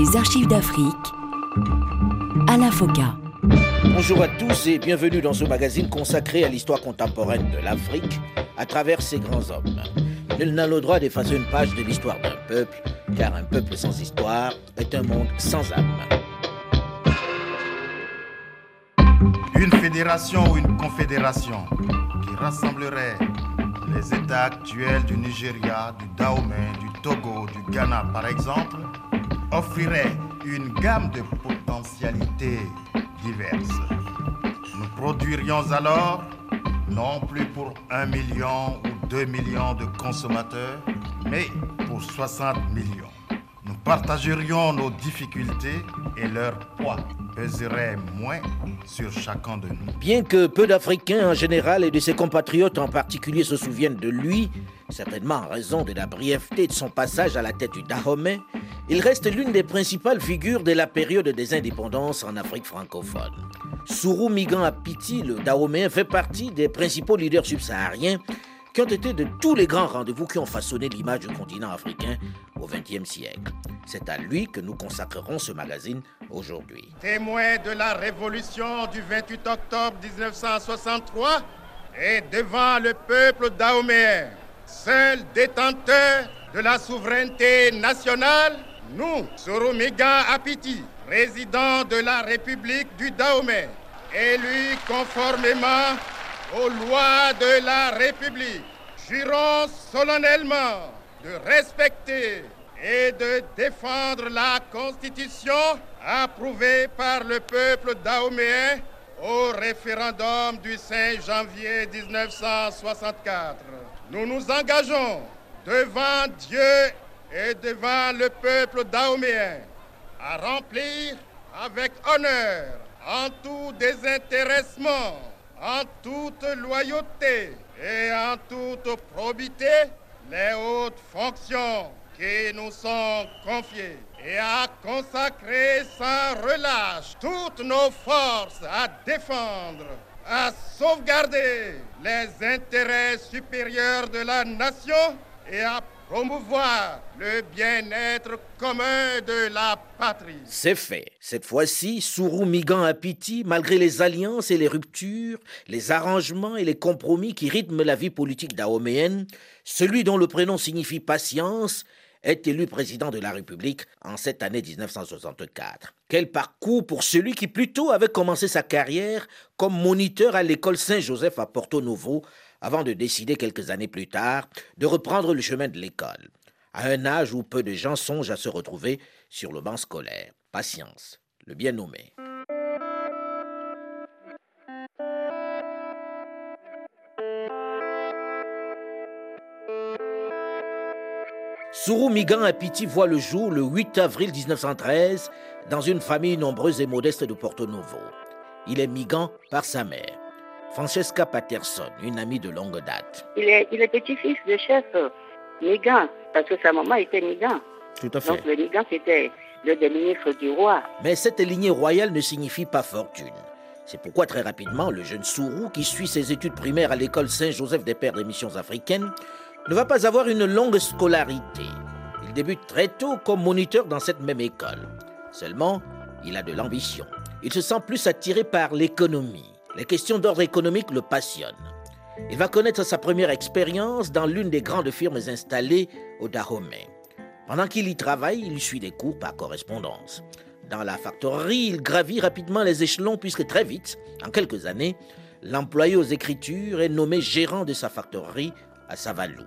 Les archives d'Afrique, à la FOCA. Bonjour à tous et bienvenue dans ce magazine consacré à l'histoire contemporaine de l'Afrique à travers ses grands hommes. Nul n'a le droit d'effacer une page de l'histoire d'un peuple, car un peuple sans histoire est un monde sans âme. Une fédération ou une confédération qui rassemblerait les États actuels du Nigeria, du Dahomey, du Togo, du Ghana par exemple, offrirait une gamme de potentialités diverses. Nous produirions alors non plus pour un million ou deux millions de consommateurs, mais pour 60 millions. Nous partagerions nos difficultés et leur poids peserait moins sur chacun de nous. Bien que peu d'Africains en général et de ses compatriotes en particulier se souviennent de lui, certainement en raison de la brièveté de son passage à la tête du Dahomey, il reste l'une des principales figures de la période des indépendances en Afrique francophone. Sourou Migan Apiti, le Dahomey, fait partie des principaux leaders subsahariens ont été de tous les grands rendez-vous qui ont façonné l'image du continent africain au XXe siècle. C'est à lui que nous consacrerons ce magazine aujourd'hui. Témoin de la révolution du 28 octobre 1963 et devant le peuple dahoméen, seul détenteur de la souveraineté nationale, nous, Soromiga Apiti, président de la République du Dahomey, élu conformément aux lois de la République, jurons solennellement de respecter et de défendre la Constitution approuvée par le peuple dahoméen au référendum du 5 janvier 1964. Nous nous engageons devant Dieu et devant le peuple dahoméen à remplir avec honneur, en tout désintéressement, en toute loyauté et en toute probité les hautes fonctions qui nous sont confiées et à consacrer sans relâche toutes nos forces à défendre, à sauvegarder les intérêts supérieurs de la nation et à promouvoir le bien-être commun de la patrie. C'est fait. Cette fois-ci, Sourou Migan Apiti, malgré les alliances et les ruptures, les arrangements et les compromis qui rythment la vie politique dahoméenne, celui dont le prénom signifie patience, est élu président de la République en cette année 1964. Quel parcours pour celui qui plutôt avait commencé sa carrière comme moniteur à l'école Saint-Joseph à Porto Novo avant de décider quelques années plus tard de reprendre le chemin de l'école, à un âge où peu de gens songent à se retrouver sur le banc scolaire. Patience, le bien nommé. Sourou Migan Apiti voit le jour le 8 avril 1913 dans une famille nombreuse et modeste de Porto Novo. Il est Migan par sa mère. Francesca Patterson, une amie de longue date. Il est, il est petit-fils de chef Migan, parce que sa maman était Migan. Tout à fait. Donc le Migan, c'était le des ministres du roi. Mais cette lignée royale ne signifie pas fortune. C'est pourquoi très rapidement, le jeune Sourou, qui suit ses études primaires à l'école Saint-Joseph des Pères des Missions africaines, ne va pas avoir une longue scolarité. Il débute très tôt comme moniteur dans cette même école. Seulement, il a de l'ambition. Il se sent plus attiré par l'économie. Les questions d'ordre économique le passionnent. Il va connaître sa première expérience dans l'une des grandes firmes installées au Dahomey. Pendant qu'il y travaille, il suit des cours par correspondance. Dans la factorerie, il gravit rapidement les échelons puisque très vite, en quelques années, l'employé aux écritures est nommé gérant de sa factorerie à Savalou.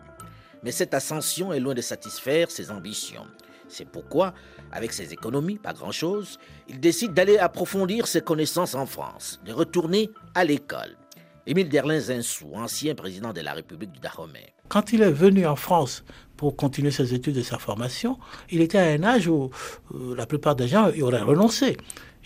Mais cette ascension est loin de satisfaire ses ambitions. C'est pourquoi, avec ses économies, pas grand-chose, il décide d'aller approfondir ses connaissances en France, de retourner à l'école. Émile Derlin Zinsou, ancien président de la République du Dahomey. Quand il est venu en France pour continuer ses études et sa formation, il était à un âge où euh, la plupart des gens y auraient renoncé.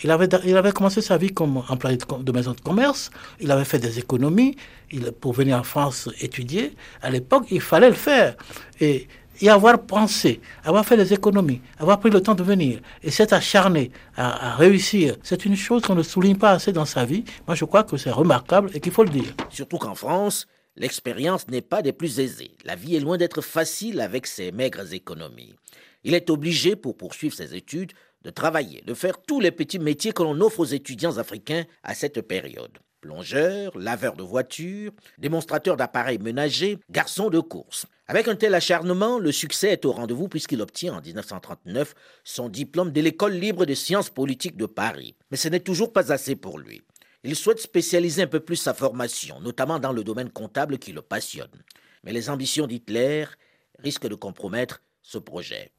Il avait, il avait commencé sa vie comme employé de, maison de commerce, il avait fait des économies il, pour venir en France étudier. À l'époque, il fallait le faire. Et, et avoir pensé, avoir fait des économies, avoir pris le temps de venir et s'être acharné à, à réussir, c'est une chose qu'on ne souligne pas assez dans sa vie. Moi, je crois que c'est remarquable et qu'il faut le dire. Surtout qu'en France, l'expérience n'est pas des plus aisées. La vie est loin d'être facile avec ses maigres économies. Il est obligé, pour poursuivre ses études, de travailler, de faire tous les petits métiers que l'on offre aux étudiants africains à cette période. Plongeur, laveur de voitures, démonstrateur d'appareils ménagers, garçon de course. Avec un tel acharnement, le succès est au rendez-vous puisqu'il obtient en 1939 son diplôme de l'École libre des sciences politiques de Paris. Mais ce n'est toujours pas assez pour lui. Il souhaite spécialiser un peu plus sa formation, notamment dans le domaine comptable qui le passionne. Mais les ambitions d'Hitler risquent de compromettre ce projet.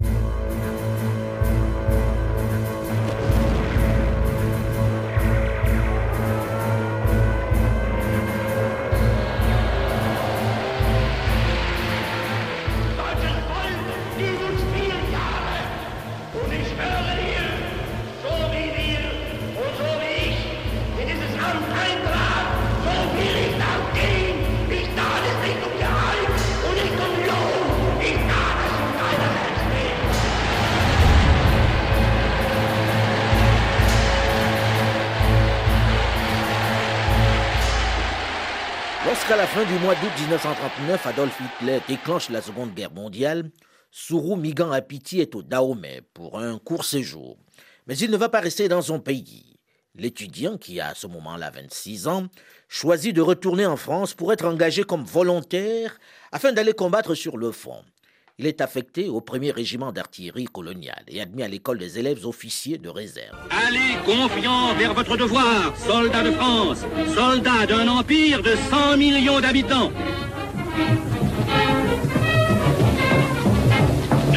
Lorsqu'à la fin du mois d'août 1939, Adolf Hitler déclenche la Seconde Guerre mondiale, Sourou Migan Apiti est au Dahomey pour un court séjour. Mais il ne va pas rester dans son pays. L'étudiant, qui a à ce moment-là 26 ans, choisit de retourner en France pour être engagé comme volontaire afin d'aller combattre sur le front. Il est affecté au premier régiment d'artillerie coloniale et admis à l'école des élèves officiers de réserve. Allez confiant vers votre devoir, soldats de France, soldats d'un empire de 100 millions d'habitants.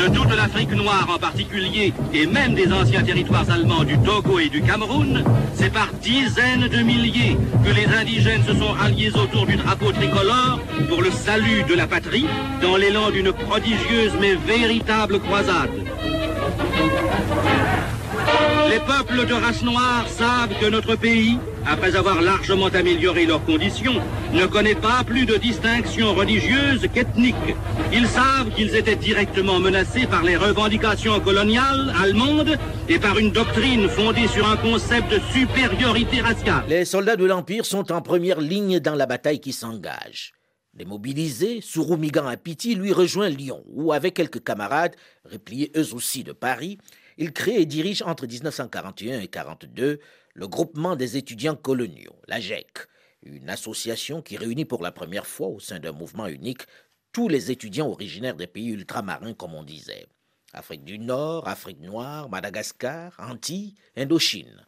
De toute l'Afrique noire en particulier, et même des anciens territoires allemands du Togo et du Cameroun, c'est par dizaines de milliers que les indigènes se sont ralliés autour du drapeau tricolore pour le salut de la patrie, dans l'élan d'une prodigieuse mais véritable croisade. Les peuples de race noire savent que notre pays, après avoir largement amélioré leurs conditions, ne connaît pas plus de distinction religieuse qu'ethnique. Ils savent qu'ils étaient directement menacés par les revendications coloniales allemandes et par une doctrine fondée sur un concept de supériorité raciale. Les soldats de l'Empire sont en première ligne dans la bataille qui s'engage. Démobilisé, Souroumigan Apiti lui rejoint Lyon, où, avec quelques camarades, repliés eux aussi de Paris, il crée et dirige entre 1941 et 1942 le groupement des étudiants coloniaux, la GEC, une association qui réunit pour la première fois au sein d'un mouvement unique tous les étudiants originaires des pays ultramarins, comme on disait. Afrique du Nord, Afrique noire, Madagascar, Antilles, Indochine.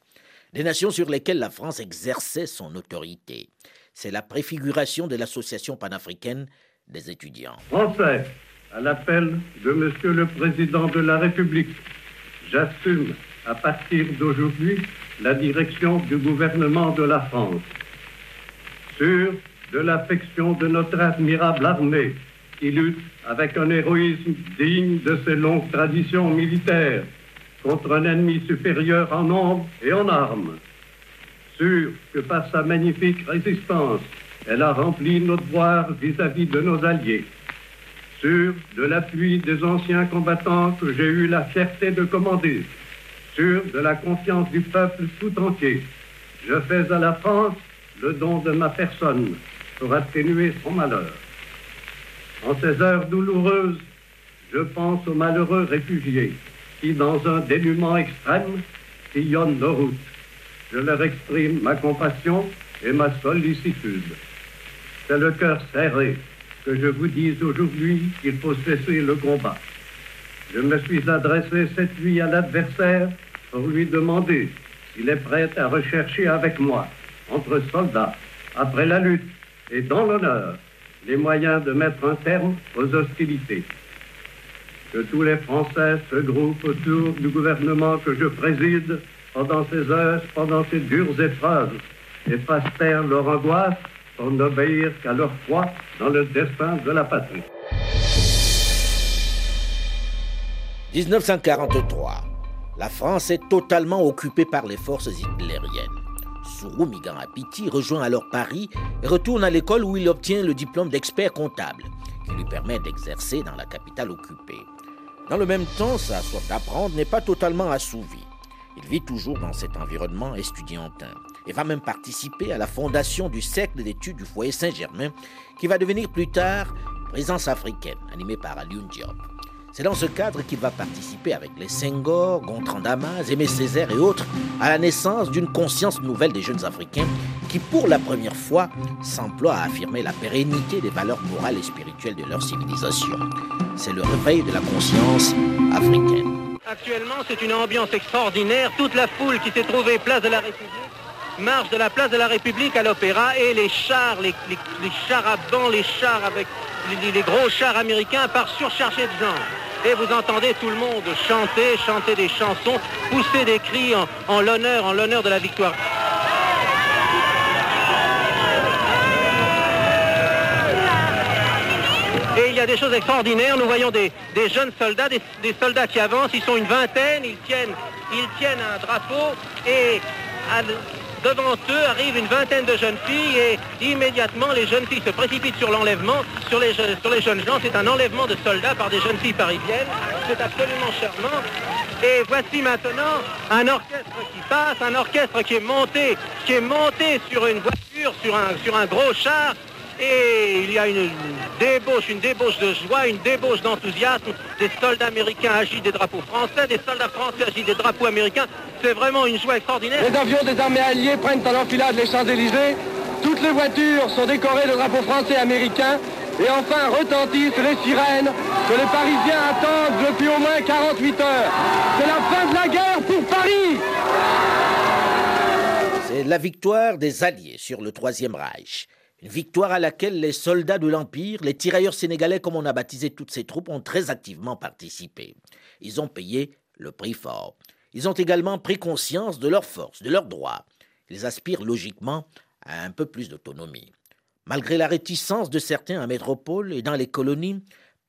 Des nations sur lesquelles la France exerçait son autorité. C'est la préfiguration de l'association panafricaine des étudiants. Français, à l'appel de Monsieur le Président de la République, j'assume à partir d'aujourd'hui la direction du gouvernement de la France. Sûr de l'affection de notre admirable armée qui lutte avec un héroïsme digne de ses longues traditions militaires contre un ennemi supérieur en nombre et en armes. Sûr que par sa magnifique résistance, elle a rempli notre devoir vis-à-vis de nos alliés. Sûr de l'appui des anciens combattants que j'ai eu la fierté de commander sûr de la confiance du peuple tout entier, je fais à la France le don de ma personne pour atténuer son malheur. En ces heures douloureuses, je pense aux malheureux réfugiés qui, dans un dénuement extrême, sillonnent nos routes. Je leur exprime ma compassion et ma sollicitude. C'est le cœur serré que je vous dis aujourd'hui qu'il faut cesser le combat. Je me suis adressé cette nuit à l'adversaire pour lui demander s'il est prêt à rechercher avec moi, entre soldats, après la lutte et dans l'honneur, les moyens de mettre un terme aux hostilités. Que tous les Français se groupent autour du gouvernement que je préside pendant ces heures, pendant ces dures épreuves, et fassent taire leur angoisse pour n'obéir qu'à leur foi dans le destin de la patrie. 1943. La France est totalement occupée par les forces hitlériennes. Sourou Migan Apiti rejoint alors Paris et retourne à l'école où il obtient le diplôme d'expert comptable, qui lui permet d'exercer dans la capitale occupée. Dans le même temps, sa soif d'apprendre n'est pas totalement assouvie. Il vit toujours dans cet environnement estudiantin et va même participer à la fondation du cercle d'études du foyer Saint-Germain, qui va devenir plus tard Présence africaine, animé par Alioune Diop. C'est dans ce cadre qu'il va participer avec les Senghor, Gontran Damas, Aimé Césaire et autres à la naissance d'une conscience nouvelle des jeunes Africains qui, pour la première fois, s'emploient à affirmer la pérennité des valeurs morales et spirituelles de leur civilisation. C'est le réveil de la conscience africaine. Actuellement, c'est une ambiance extraordinaire. Toute la foule qui s'est trouvée place de la République marche de la place de la République à l'Opéra et les chars, les, chars à banc, les chars avec les, gros chars américains partent surchargés de gens et vous entendez tout le monde chanter, chanter des chansons, pousser des cris en, l'honneur, en l'honneur de la victoire. Et il y a des choses extraordinaires. Nous voyons des, jeunes soldats, des, soldats qui avancent. Ils sont une vingtaine. Ils tiennent, ils tiennent un drapeau. Et Devant eux arrive une vingtaine de jeunes filles et immédiatement les jeunes filles se précipitent sur l'enlèvement. Sur les, jeunes gens, c'est un enlèvement de soldats par des jeunes filles parisiennes. C'est absolument charmant. Et voici maintenant un orchestre qui passe, un orchestre qui est monté, qui est monté sur une voiture, sur un gros char. Et il y a une débauche, une débauche de joie, une débauche d'enthousiasme. Des soldats américains agitent des drapeaux français, des soldats français agitent des drapeaux américains. C'est vraiment une joie extraordinaire. Les avions des armées alliées prennent en enfilade les Champs-Élysées. Toutes les voitures sont décorées de drapeaux français et américains. Et enfin retentissent les sirènes que les Parisiens attendent depuis au moins 48 heures. C'est la fin de la guerre pour Paris C'est la victoire des Alliés sur le Troisième Reich. Une victoire à laquelle les soldats de l'Empire, les tirailleurs sénégalais comme on a baptisé toutes ces troupes, ont très activement participé. Ils ont payé le prix fort. Ils ont également pris conscience de leurs forces, de leurs droits. Ils aspirent logiquement à un peu plus d'autonomie. Malgré la réticence de certains en métropole et dans les colonies,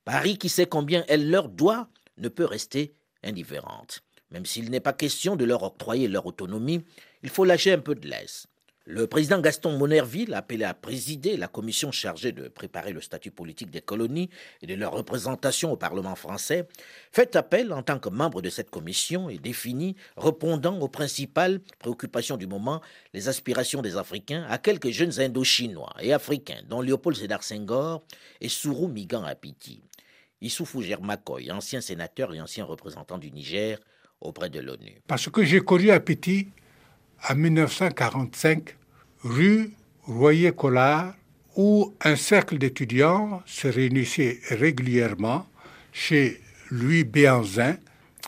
Paris, qui sait combien elle leur doit, ne peut rester indifférente. Même s'il n'est pas question de leur octroyer leur autonomie, il faut lâcher un peu de laisse. Le président Gaston Monerville, appelé à présider la commission chargée de préparer le statut politique des colonies et de leur représentation au Parlement français, fait appel en tant que membre de cette commission et définit, répondant aux principales préoccupations du moment, les aspirations des Africains à quelques jeunes Indo-Chinois et Africains, dont Léopold Sédar Senghor et Sourou Migan Apiti. Issoufou Germakoy, ancien sénateur et ancien représentant du Niger auprès de l'ONU. Parce que j'ai connu Apiti en 1945 rue Royer-Collard où un cercle d'étudiants se réunissait régulièrement chez Louis Béanzin,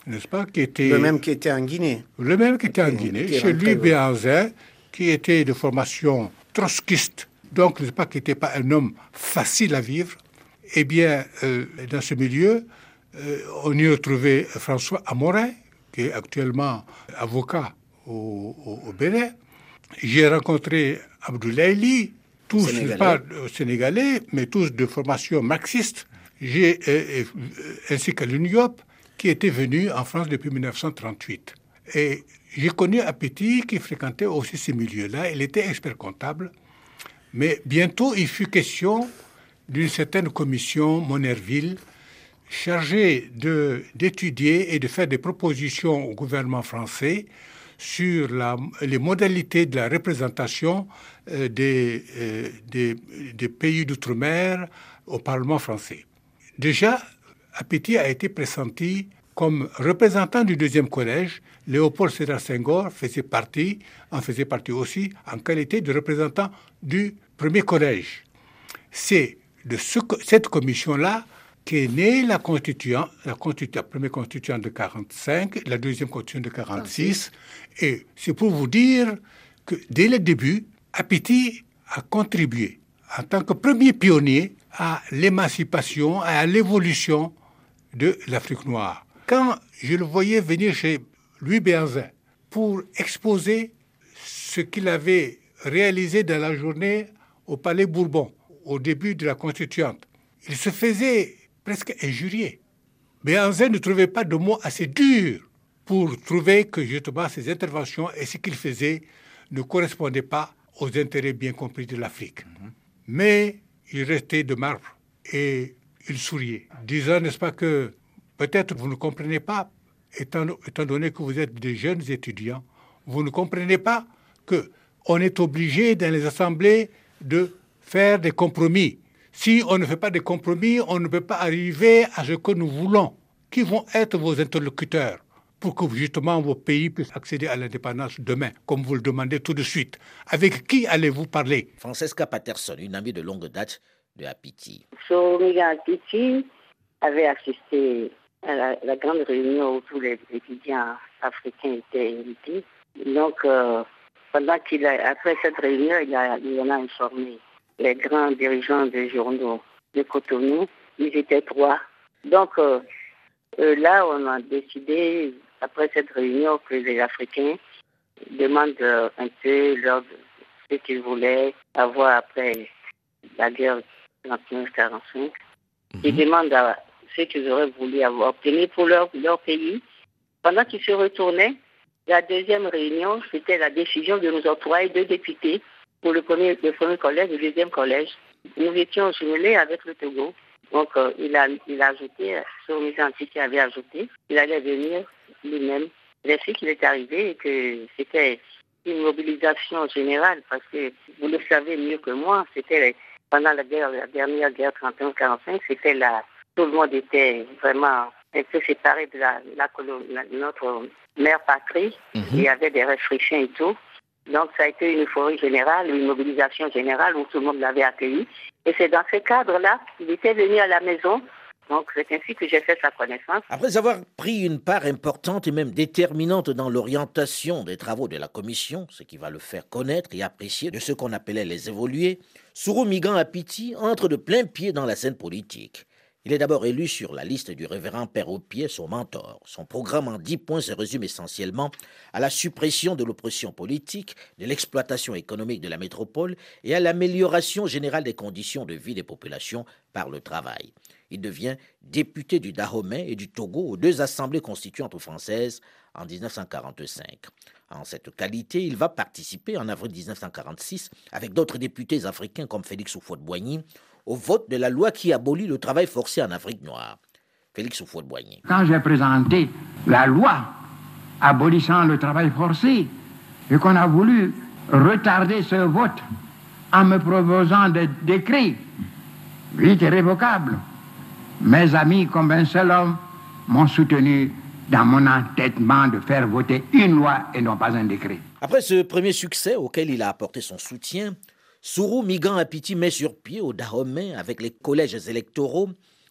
n'est-ce pas, qui était... Le même qui était en Guinée. Le même qui était en Guinée, chez Louis Béanzin, qui était de formation trotskiste, donc, n'est-ce pas, qui n'était pas un homme facile à vivre. Eh bien, euh, dans ce milieu, euh, on y retrouvait François Amorin, qui est actuellement avocat au, au, Bénin. J'ai rencontré Abdoulaye tous pas euh, sénégalais, mais tous de formation marxiste. J'ai euh, euh, ainsi qu'à l'UNIOP, qui était venu en France depuis 1938. Et j'ai connu Appétit qui fréquentait aussi ces milieux-là. Il était expert comptable. Mais bientôt, il fut question d'une certaine commission Monerville chargée d'étudier et de faire des propositions au gouvernement français sur les modalités de la représentation euh, des, euh, des, pays d'outre-mer au Parlement français. Déjà, Appétit a été pressenti comme représentant du deuxième collège. Léopold Sédar Senghor faisait partie, en faisait partie aussi en qualité de représentant du premier collège. C'est de ce, cette commission-là qu'est née la constituante, la, constituante, la première constituante de 45, la deuxième constituante de 46. Et c'est pour vous dire que dès le début, Apiti a contribué en tant que premier pionnier à l'émancipation, à l'évolution de l'Afrique noire. Quand je le voyais venir chez Louis Béanzin pour exposer ce qu'il avait réalisé dans la journée au Palais Bourbon, au début de la Constituante, il se faisait presque injurié. Béanzin ne trouvait pas de mots assez durs pour trouver que justement ses interventions et ce qu'il faisait ne correspondaient pas aux intérêts bien compris de l'Afrique. Mhm. Mais il restait de marbre et il souriait, disant, n'est-ce pas, que peut-être vous ne comprenez pas, étant, étant donné que vous êtes des jeunes étudiants, vous ne comprenez pas que on est obligé dans les assemblées de faire des compromis. Si on ne fait pas de compromis, on ne peut pas arriver à ce que nous voulons. qui vont être vos interlocuteurs pour que justement vos pays puissent accéder à l'indépendance demain, comme vous le demandez tout de suite Avec qui allez-vous parler? Francesca Patterson, une amie de longue date de Apiti. Somiga Apiti avait assisté à la, grande réunion où tous les étudiants africains étaient invités. Donc, euh, pendant qu'il a, après cette réunion, il, a, il en a informé les grands dirigeants des journaux de Cotonou. Ils étaient trois. Donc, euh, euh, là, on a décidé, après cette réunion, que les Africains demandent un peu leur, ce qu'ils voulaient avoir après la guerre 39-45. Ils mhm. demandent à ce qu'ils auraient voulu avoir obtenu pour leur, leur pays. Pendant qu'ils se retournaient, la deuxième réunion, c'était la décision de nous octroyer deux députés pour le premier, le premier collège le deuxième collège. Nous étions jumelés avec le Togo. Donc, euh, il, a, il a ajouté, sur mes qui avait ajouté, il allait venir lui-même. Il qu'il est arrivé et que c'était une mobilisation générale parce que vous le savez mieux que moi, c'était pendant la guerre, la dernière guerre 31-45, c'était la, tout le monde était vraiment un peu séparé de la, la, notre mère patrie. Mhm. Il y avait des restrictions et tout. Donc, ça a été une euphorie générale, une mobilisation générale où tout le monde l'avait accueilli. Et c'est dans ce cadre-là qu'il était venu à la maison. Donc, c'est ainsi que j'ai fait sa connaissance. Après avoir pris une part importante et même déterminante dans l'orientation des travaux de la commission, ce qui va le faire connaître et apprécier de ce qu'on appelait les évolués, Sourou Migan Apiti entre de plein pied dans la scène politique. Il est d'abord élu sur la liste du révérend Père Pied, son mentor. Son programme en dix points se résume essentiellement à la suppression de l'oppression politique, de l'exploitation économique de la métropole et à l'amélioration générale des conditions de vie des populations par le travail. Il devient député du Dahomey et du Togo aux deux assemblées constituantes françaises en 1945. En cette qualité, il va participer en avril 1946 avec d'autres députés africains comme Félix Houphouët-Boigny au vote de la loi qui abolit le travail forcé en Afrique noire. Félix Houphouët-Boigny. Quand j'ai présenté la loi abolissant le travail forcé et qu'on a voulu retarder ce vote en me proposant des décrets vite irrévocables, mes amis comme un seul homme m'ont soutenu dans mon entêtement de faire voter une loi et non pas un décret. Après ce premier succès auquel il a apporté son soutien, Sourou Migan Apiti met sur pied au Dahomey, avec les collèges électoraux,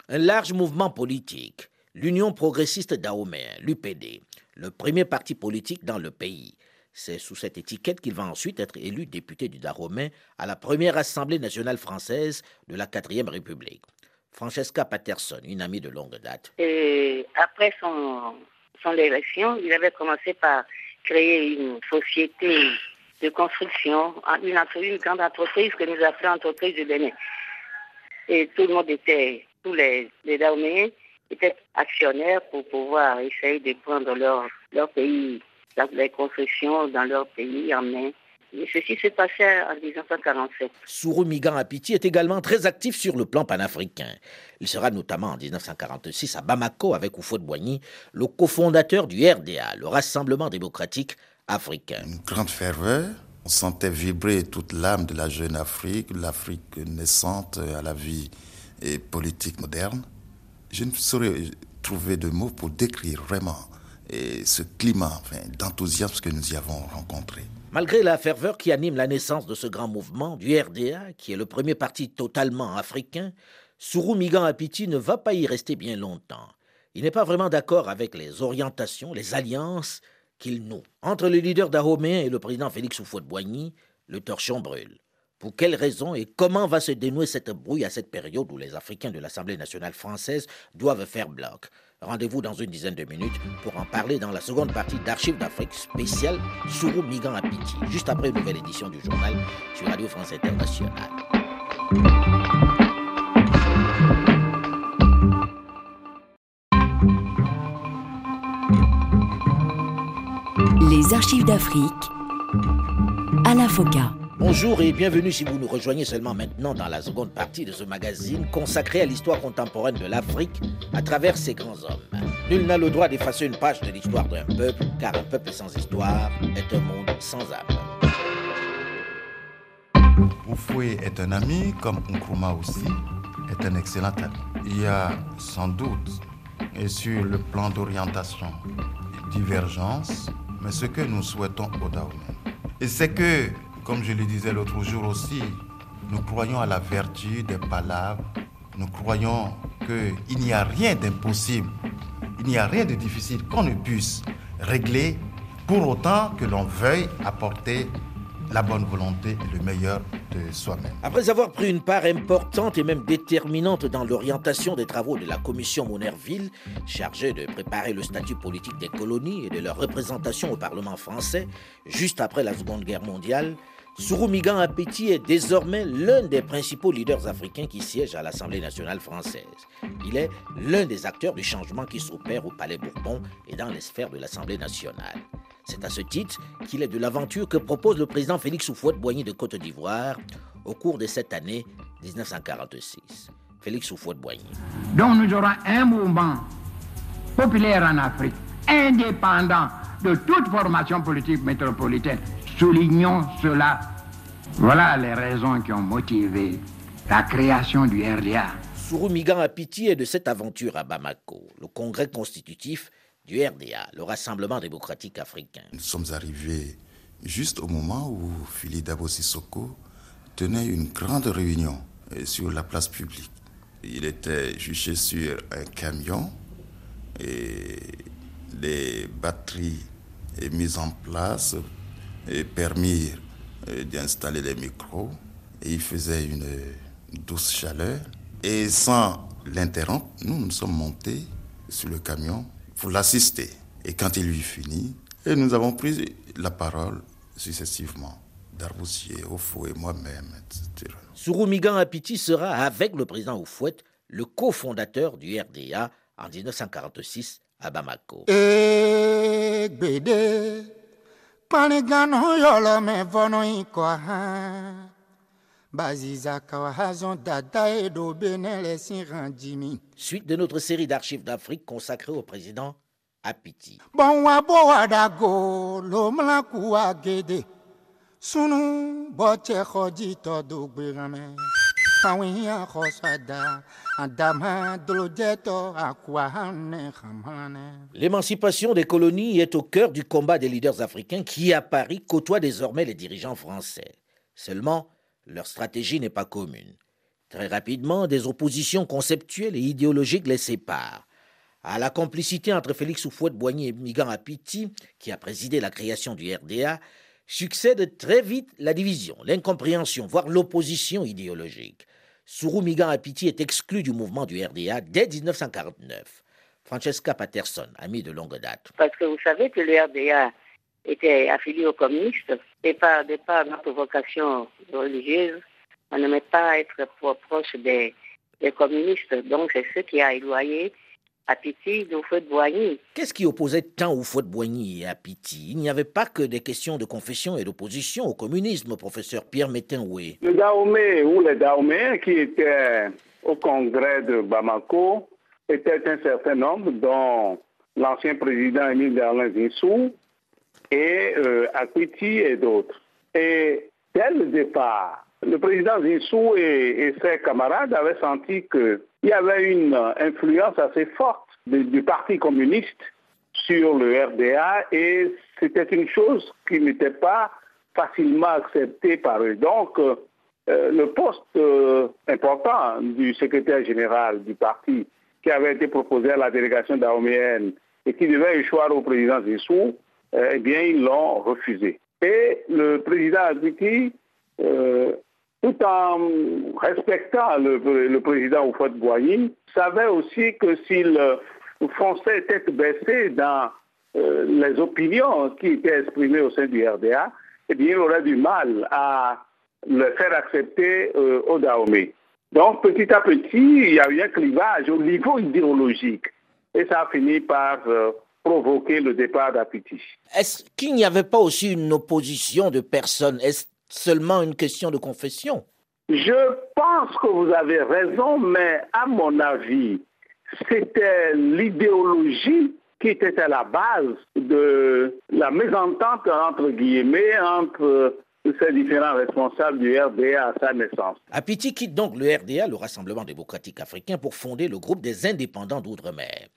un large mouvement politique, l'Union progressiste Dahomey, l'UPD, le premier parti politique dans le pays. C'est sous cette étiquette qu'il va ensuite être élu député du Dahomey à la première Assemblée nationale française de la quatrième République. Francesca Patterson, une amie de longue date. Et après son, son élection, il avait commencé par créer une société de construction, une, une grande entreprise que nous appelons entreprise du Bénin. Et tout le monde était, tous les, les étaient actionnaires pour pouvoir essayer de prendre leur, pays, les constructions dans leur pays en main. Et ceci s'est passé en 1947. Sourou Migan Apiti est également très actif sur le plan panafricain. Il sera notamment en 1946 à Bamako avec Oufou Boigny, le cofondateur du RDA, le Rassemblement démocratique africain. Une grande ferveur. On sentait vibrer toute l'âme de la jeune Afrique, l'Afrique naissante à la vie politique moderne. Je ne saurais trouver de mots pour décrire vraiment ce climat d'enthousiasme que nous y avons rencontré. Malgré la ferveur qui anime la naissance de ce grand mouvement, du RDA, qui est le premier parti totalement africain, Sourou Migan Apiti ne va pas y rester bien longtemps. Il n'est pas vraiment d'accord avec les orientations, les alliances qu'il noue. Entre le leader dahoméen et le président Félix Houphouët-Boigny, le torchon brûle. Pour quelles raisons et comment va se dénouer cette brouille à cette période où les Africains de l'Assemblée nationale française doivent faire bloc? Rendez-vous dans une dizaine de minutes pour en parler dans la seconde partie d'Archives d'Afrique spéciale Sourou Migan Apiti, juste après une nouvelle édition du journal sur Radio France Internationale. Les archives d'Afrique à la FOCA. Bonjour et bienvenue si vous nous rejoignez seulement maintenant dans la seconde partie de ce magazine consacré à l'histoire contemporaine de l'Afrique à travers ses grands hommes. Nul n'a le droit d'effacer une page de l'histoire d'un peuple, car un peuple sans histoire est un monde sans âme. Oufoué est un ami, comme Nkrumah aussi est un excellent ami. Il y a sans doute et sur le plan d'orientation, divergence, mais ce que nous souhaitons au Dahomey. Et c'est que, comme je le disais l'autre jour aussi, nous croyons à la vertu des palabres, nous croyons qu'il n'y a rien d'impossible, il n'y a rien de difficile qu'on ne puisse régler pour autant que l'on veuille apporter la bonne volonté et le meilleur de soi-même. Après avoir pris une part importante et même déterminante dans l'orientation des travaux de la commission Monerville, chargée de préparer le statut politique des colonies et de leur représentation au Parlement français, juste après la Seconde Guerre mondiale, Souroumigan Apeti est désormais l'un des principaux leaders africains qui siègent à l'Assemblée nationale française. Il est l'un des acteurs du changement qui s'opère au Palais Bourbon et dans les sphères de l'Assemblée nationale. C'est à ce titre qu'il est de l'aventure que propose le président Félix Houphouët-Boigny de Côte d'Ivoire au cours de cette année 1946. Félix Houphouët-Boigny. Donc nous aurons un mouvement populaire en Afrique, indépendant de toute formation politique métropolitaine. Soulignons cela. Voilà les raisons qui ont motivé la création du RDA. Souroumigan a pitié de cette aventure à Bamako, le congrès constitutif du RDA, le Rassemblement démocratique africain. Nous sommes arrivés juste au moment où Philippe Dabo Sissoko tenait une grande réunion euh, sur la place publique. Il était juché sur un camion et les batteries mises en place et permis euh, d'installer les micros. Il faisait une douce chaleur. Et sans l'interrompre, nous nous sommes montés sur le camion pour l'assister. Et quand il eut fini, et nous avons pris la parole successivement. Darboussier, Ofo et moi-même, etc. Souroumigan Apiti sera, avec le président Oufouet, le cofondateur du RDA en 1946 à Bamako. Suite de notre série d'archives d'Afrique consacrée au président Apiti. L'émancipation des colonies est au cœur du combat des leaders africains qui, à Paris, côtoient désormais les dirigeants français. Seulement, leur stratégie n'est pas commune. Très rapidement, des oppositions conceptuelles et idéologiques les séparent. À la complicité entre Félix Houphouët-Boigny et Migan Apiti, qui a présidé la création du RDA, succède très vite la division, l'incompréhension, voire l'opposition idéologique. Migan Apiti est exclu du mouvement du RDA dès 1949. Francesca Patterson, amie de longue date. Parce que vous savez que le RDA était affilié aux communistes et par, de par notre vocation religieuse, on n'aimait pas être proche des, des communistes. Donc c'est ce qui a éloigné Apiti de Boigny. Qu'est-ce qui opposait tant de Boigny et Apiti Il n'y avait pas que des questions de confession et d'opposition au communisme, professeur Pierre Métinoué. Le Dahomey ou les Dahoméens qui étaient au congrès de Bamako étaient un certain nombre, dont l'ancien président Émile Darlin Zissou et euh, Apiti et d'autres. Et dès le départ, le président Zissou et, ses camarades avaient senti que il y avait une influence assez forte du, Parti communiste sur le RDA et c'était une chose qui n'était pas facilement acceptée par eux. Donc, euh, le poste euh, important du secrétaire général du parti qui avait été proposé à la délégation dahoméenne et qui devait échoir au président Zissou, eh bien, ils l'ont refusé. Et le président Abiti tout en respectant le, président Oufouette Boigny, savait aussi que s'il fonçait tête baissée dans euh, les opinions qui étaient exprimées au sein du RDA, eh bien, il aurait du mal à le faire accepter euh, au Dahomey. Donc, petit à petit, il y a eu un clivage au niveau idéologique. Et ça a fini par euh, provoquer le départ d'Apiti. Est-ce qu'il n'y avait pas aussi une opposition de personnes? Seulement une question de confession? Je pense que vous avez raison, mais à mon avis, c'était l'idéologie qui était à la base de la mésentente entre guillemets entre ces différents responsables du RDA à sa naissance. Apiti quitte donc le RDA, le Rassemblement démocratique africain, pour fonder le groupe des indépendants d'outre-mer.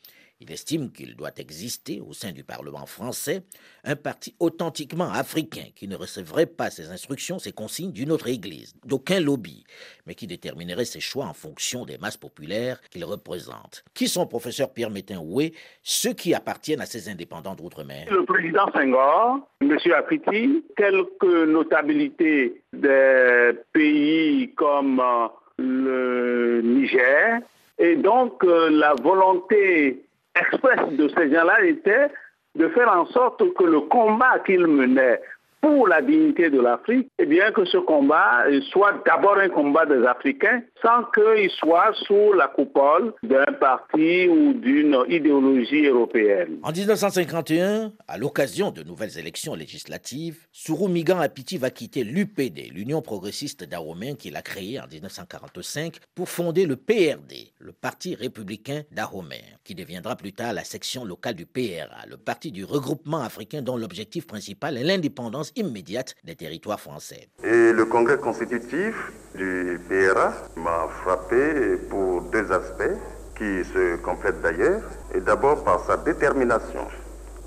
Il estime qu'il doit exister au sein du Parlement français un parti authentiquement africain qui ne recevrait pas ses instructions, ses consignes d'une autre Église, d'aucun lobby, mais qui déterminerait ses choix en fonction des masses populaires qu'il représente. Qui sont professeur Pierre Métain-Houé, ceux qui appartiennent à ces indépendants d'outre-mer? Le président Senghor, M. Apiti, quelques notabilités des pays comme euh, le Niger, et donc euh, la volonté express de ces gens-là était de faire en sorte que le combat qu'ils menaient pour la dignité de l'Afrique, eh bien que ce combat soit d'abord un combat des Africains sans qu'il soit sous la coupole d'un parti ou d'une idéologie européenne. En 1951, à l'occasion de nouvelles élections législatives, Sourou Migan Apiti va quitter l'UPD, l'Union progressiste dahomey qu'il a créée en 1945 pour fonder le PRD, le Parti républicain dahomey, qui deviendra plus tard la section locale du PRA, le parti du regroupement africain dont l'objectif principal est l'indépendance immédiate des territoires français. Et le congrès constitutif du PRA m'a frappé pour deux aspects qui se complètent d'ailleurs. Et d'abord par sa détermination,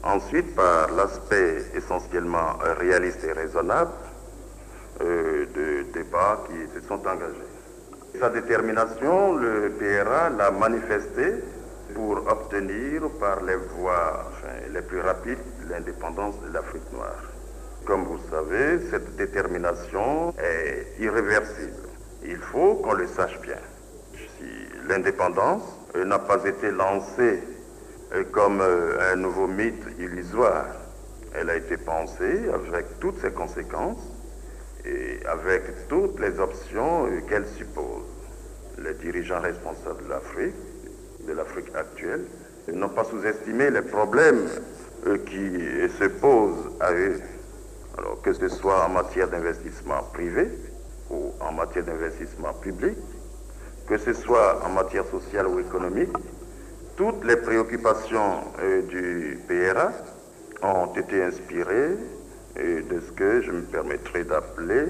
ensuite par l'aspect essentiellement réaliste et raisonnable euh, de débats qui se sont engagés. Sa détermination, le PRA l'a manifesté pour obtenir par les voies les plus rapides l'indépendance de l'Afrique noire. Comme vous savez, cette détermination est irréversible. Il faut qu'on le sache bien. Si l'indépendance n'a pas été lancée euh, comme euh, un nouveau mythe illusoire, elle a été pensée avec toutes ses conséquences et avec toutes les options euh, qu'elle suppose. Les dirigeants responsables de l'Afrique, de l'Afrique actuelle, n'ont pas sous-estimé les problèmes qui se posent à eux alors que ce soit en matière d'investissement privé ou en matière d'investissement public, que ce soit en matière sociale ou économique, toutes les préoccupations euh, du PRA ont été inspirées euh, de ce que je me permettrai d'appeler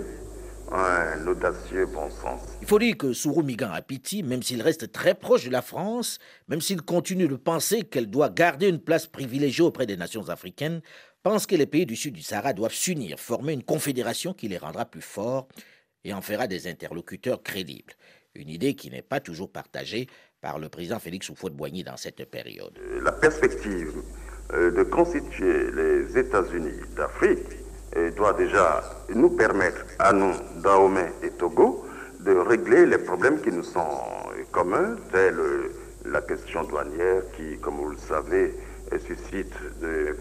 un audacieux bon sens. Il faut dire que Sourou Migan Apiti, même s'il reste très proche de la France, même s'il continue de penser qu'elle doit garder une place privilégiée auprès des nations africaines, pense que les pays du sud du Sahara doivent s'unir, former une confédération qui les rendra plus forts et en fera des interlocuteurs crédibles. Une idée qui n'est pas toujours partagée par le président Félix Houphouët-Boigny dans cette période. Euh, la perspective euh, de constituer les États-Unis d'Afrique euh, doit déjà nous permettre, à nous, Dahomey et Togo, de régler les problèmes qui nous sont communs, tels la question douanière qui, comme vous le savez, suscite de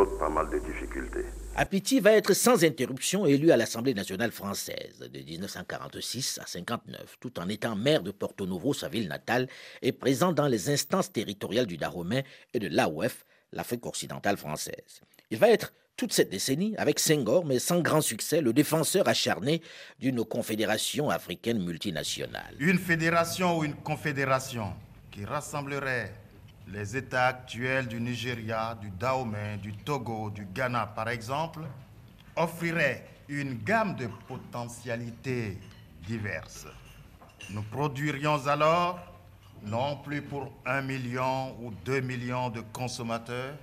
l'autre pas mal de difficultés. Apiti va être sans interruption élu à l'Assemblée nationale française de 1946 à 59, tout en étant maire de Porto Novo, sa ville natale, et présent dans les instances territoriales du Dahomey et de l'AOF, l'Afrique occidentale française. Il va être toute cette décennie, avec Senghor, mais sans grand succès, le défenseur acharné d'une confédération africaine multinationale. Une fédération ou une confédération qui rassemblerait les États actuels du Nigeria, du Dahomey, du Togo, du Ghana par exemple, offriraient une gamme de potentialités diverses. Nous produirions alors non plus pour un million ou deux millions de consommateurs,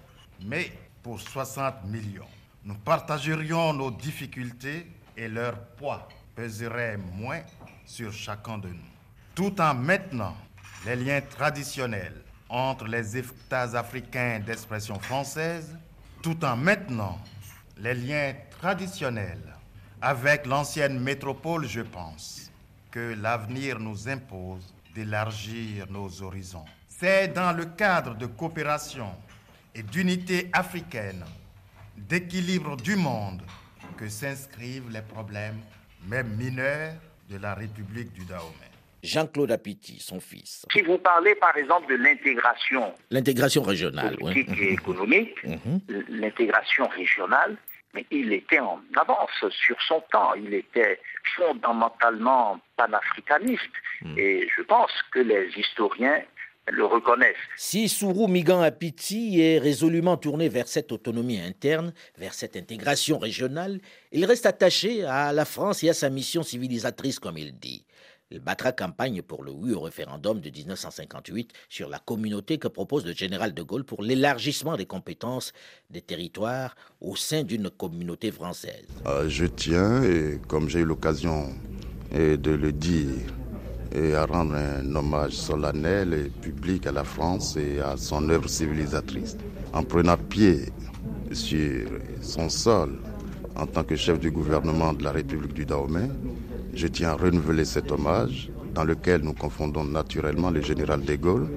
mais pour 60 millions. Nous partagerions nos difficultés et leur poids pèserait moins sur chacun de nous, tout en maintenant les liens traditionnels entre les États africains d'expression française, tout en maintenant les liens traditionnels avec l'ancienne métropole, je pense que l'avenir nous impose d'élargir nos horizons. C'est dans le cadre de coopération et d'unité africaine, d'équilibre du monde, que s'inscrivent les problèmes, même mineurs, de la République du Dahomey. Jean-Claude Apiti, son fils. Si vous parlez par exemple de l'intégration. L'intégration régionale, politique et économique, mhm. l'intégration régionale, mais il était en avance sur son temps. Il était fondamentalement panafricaniste. Mhm. Et je pense que les historiens le reconnaissent. Si Sourou Migan Apiti est résolument tourné vers cette autonomie interne, vers cette intégration régionale, il reste attaché à la France et à sa mission civilisatrice, comme il dit. Il battra campagne pour le oui au référendum de 1958 sur la communauté que propose le général de Gaulle pour l'élargissement des compétences des territoires au sein d'une communauté française. Euh, je tiens, et comme j'ai eu l'occasion de le dire, et à rendre un hommage solennel et public à la France et à son œuvre civilisatrice. En prenant pied sur son sol en tant que chef du gouvernement de la République du Dahomey, je tiens à renouveler cet hommage dans lequel nous confondons naturellement le général de Gaulle,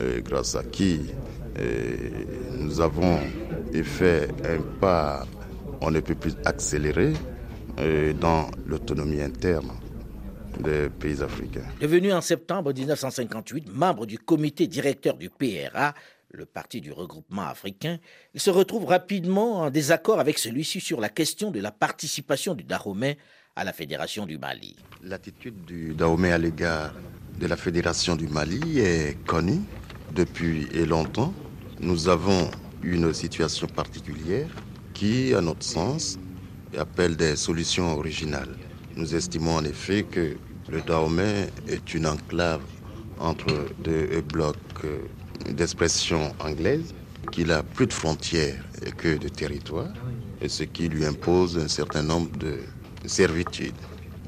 euh, grâce à qui euh, nous avons fait un pas, on ne peut plus accélérer euh, dans l'autonomie interne des pays africains. Devenu en septembre 1958 membre du comité directeur du PRA, le parti du regroupement africain, il se retrouve rapidement en désaccord avec celui-ci sur la question de la participation du Dahomey à la Fédération du Mali. L'attitude du Dahomey à l'égard de la Fédération du Mali est connue depuis longtemps. Nous avons une situation particulière qui, à notre sens, appelle des solutions originales. Nous estimons en effet que le Dahomey est une enclave entre deux blocs d'expression anglaise, qu'il a plus de frontières que de territoires, et ce qui lui impose un certain nombre de servitude.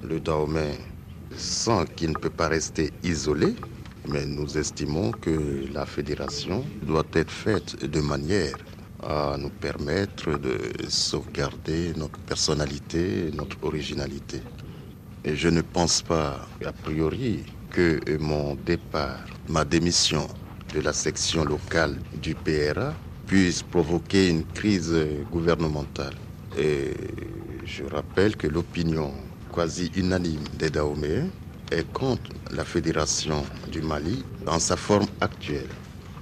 Le Dahomey sent qu'il ne peut pas rester isolé, mais nous estimons que la fédération doit être faite de manière à nous permettre de sauvegarder notre personnalité, notre originalité. Et je ne pense pas, a priori, que mon départ, ma démission de la section locale du PRA puisse provoquer une crise gouvernementale. Et je rappelle que l'opinion quasi unanime des Dahoméens est contre la fédération du Mali dans sa forme actuelle.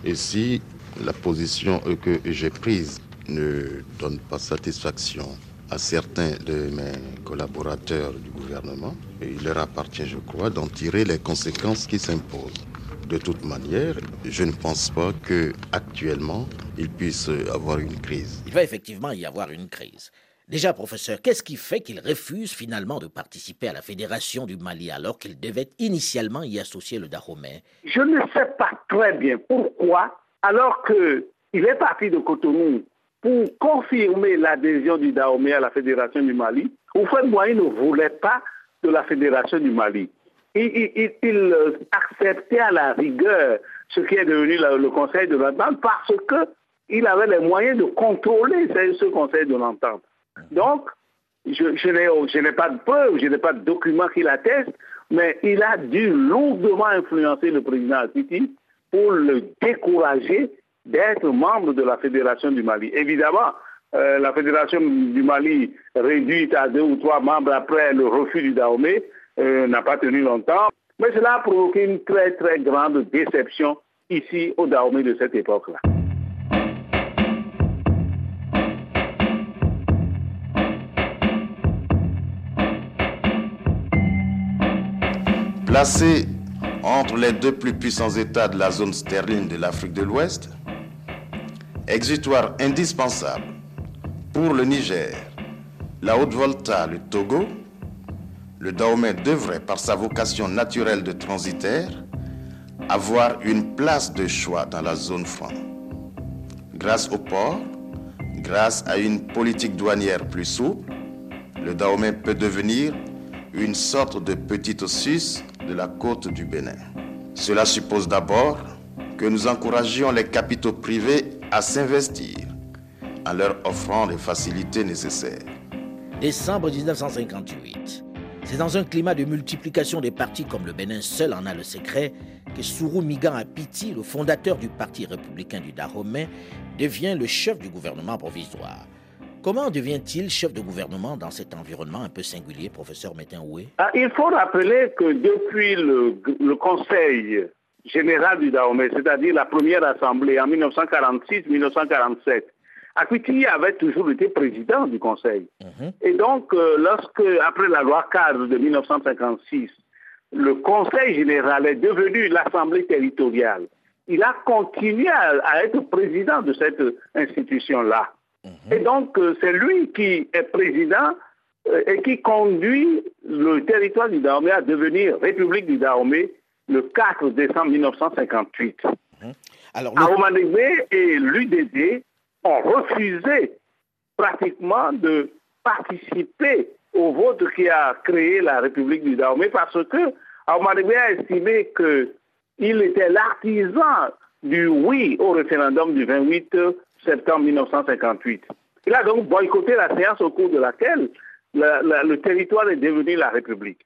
Et si la position que j'ai prise ne donne pas satisfaction à certains de mes collaborateurs du gouvernement, il leur appartient, je crois, d'en tirer les conséquences qui s'imposent. De toute manière, je ne pense pas que actuellement il puisse avoir une crise. Il va effectivement y avoir une crise. Déjà, professeur, qu'est-ce qui fait qu'il refuse finalement de participer à la Fédération du Mali alors qu'il devait initialement y associer le Dahomey? Je ne sais pas très bien pourquoi, alors qu'il est parti de Cotonou pour confirmer l'adhésion du Dahomey à la Fédération du Mali, Oufouette ne voulait pas de la Fédération du Mali. Il, il, acceptait à la rigueur ce qui est devenu le Conseil de l'entente parce qu'il avait les moyens de contrôler ce Conseil de l'entente. Donc, je, n'ai pas de preuves, je n'ai pas de documents qui l'attestent, mais il a dû lourdement influencer le président Titi pour le décourager d'être membre de la Fédération du Mali. Évidemment, euh, la Fédération du Mali, réduite à deux ou trois membres après le refus du Dahomey, euh, n'a pas tenu longtemps. Mais cela a provoqué une très très grande déception ici au Dahomey de cette époque-là. Placé entre les deux plus puissants États de la zone sterling de l'Afrique de l'Ouest, exutoire indispensable pour le Niger, la Haute-Volta, le Togo, le Dahomey devrait, par sa vocation naturelle de transitaire, avoir une place de choix dans la zone franc. Grâce au port, grâce à une politique douanière plus souple, le Dahomey peut devenir une sorte de petite Suisse de la côte du Bénin. Cela suppose d'abord que nous encouragions les capitaux privés à s'investir en leur offrant les facilités nécessaires. Décembre 1958. C'est dans un climat de multiplication des partis comme le Bénin seul en a le secret que Sourou Migan Apiti, le fondateur du Parti républicain du Dahomey, devient le chef du gouvernement provisoire. Comment devient-il chef de gouvernement dans cet environnement un peu singulier, professeur Métain-Oué ah, Il faut rappeler que depuis le, Conseil général du Dahomey, c'est-à-dire la première assemblée en 1946-1947, Akwiti avait toujours été président du Conseil. Mhm. Et donc, euh, lorsque, après la loi cadre de 1956, le Conseil général est devenu l'Assemblée territoriale, il a continué à, être président de cette institution-là. Mhm. Et donc, euh, c'est lui qui est président euh, et qui conduit le territoire du Dahomey à devenir République du Dahomey le 4 décembre 1958. Mhm. Alors, et l'UDD ont refusé pratiquement de participer au vote qui a créé la République du Dahomey parce que Aoumadébé a estimé qu'il était l'artisan du oui au référendum du 28 septembre 1958. Il a donc boycotté la séance au cours de laquelle le territoire est devenu la République.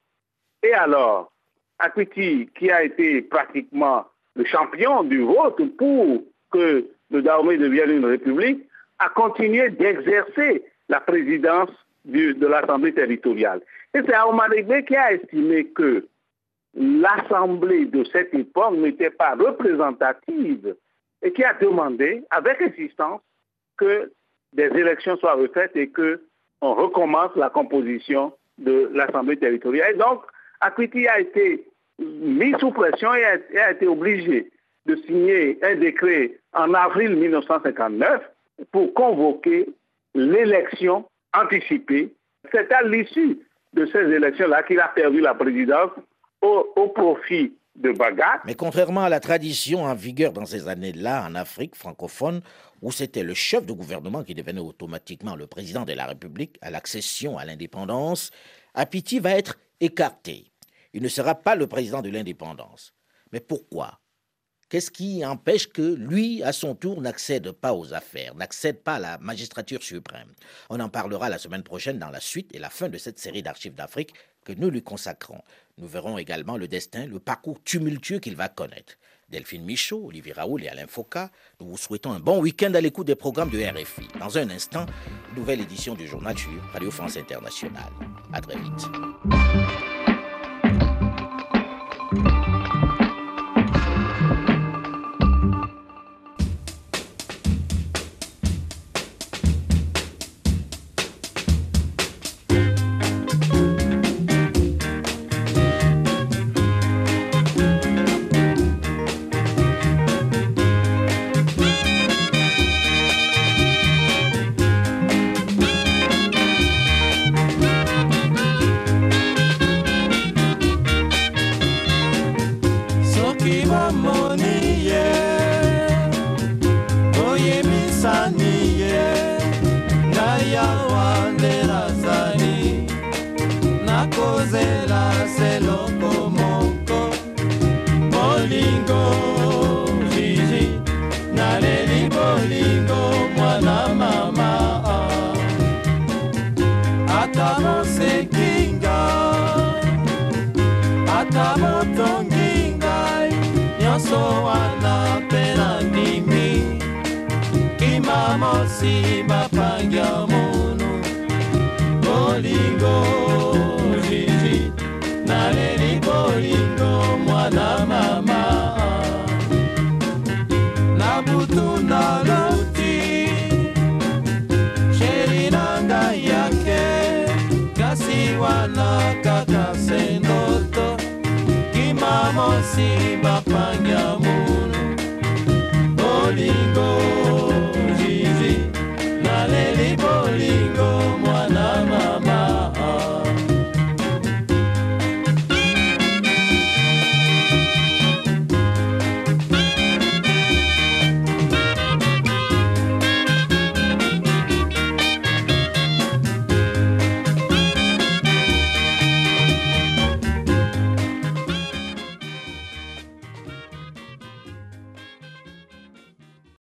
Et alors, Akwiti, qui a été pratiquement le champion du vote pour que le Dahomey devienne une république, a continué d'exercer la présidence de l'Assemblée territoriale. Et c'est Aoumarégbe qui a estimé que l'Assemblée de cette époque n'était pas représentative et qui a demandé, avec insistance, que des élections soient refaites et qu'on recommence la composition de l'Assemblée territoriale. Et donc, Akwiti a été mis sous pression et a, été obligé de signer un décret en avril 1959 pour convoquer l'élection anticipée. C'est à l'issue de ces élections-là qu'il a perdu la présidence au, profit de Bagat. Mais contrairement à la tradition en vigueur dans ces années-là en Afrique francophone, où c'était le chef de gouvernement qui devenait automatiquement le président de la République à l'accession à l'indépendance, Apiti va être écarté. Il ne sera pas le président de l'indépendance. Mais pourquoi? Qu'est-ce qui empêche que lui, à son tour, n'accède pas aux affaires, n'accède pas à la magistrature suprême? On en parlera la semaine prochaine dans la suite et la fin de cette série d'archives d'Afrique que nous lui consacrons. Nous verrons également le destin, le parcours tumultueux qu'il va connaître. Delphine Michaud, Olivier Raoul et Alain Foucault, nous vous souhaitons un bon week-end à l'écoute des programmes de RFI. Dans un instant, nouvelle édition du journal sur Radio France Internationale. À très vite. simba pangia munu bolingo.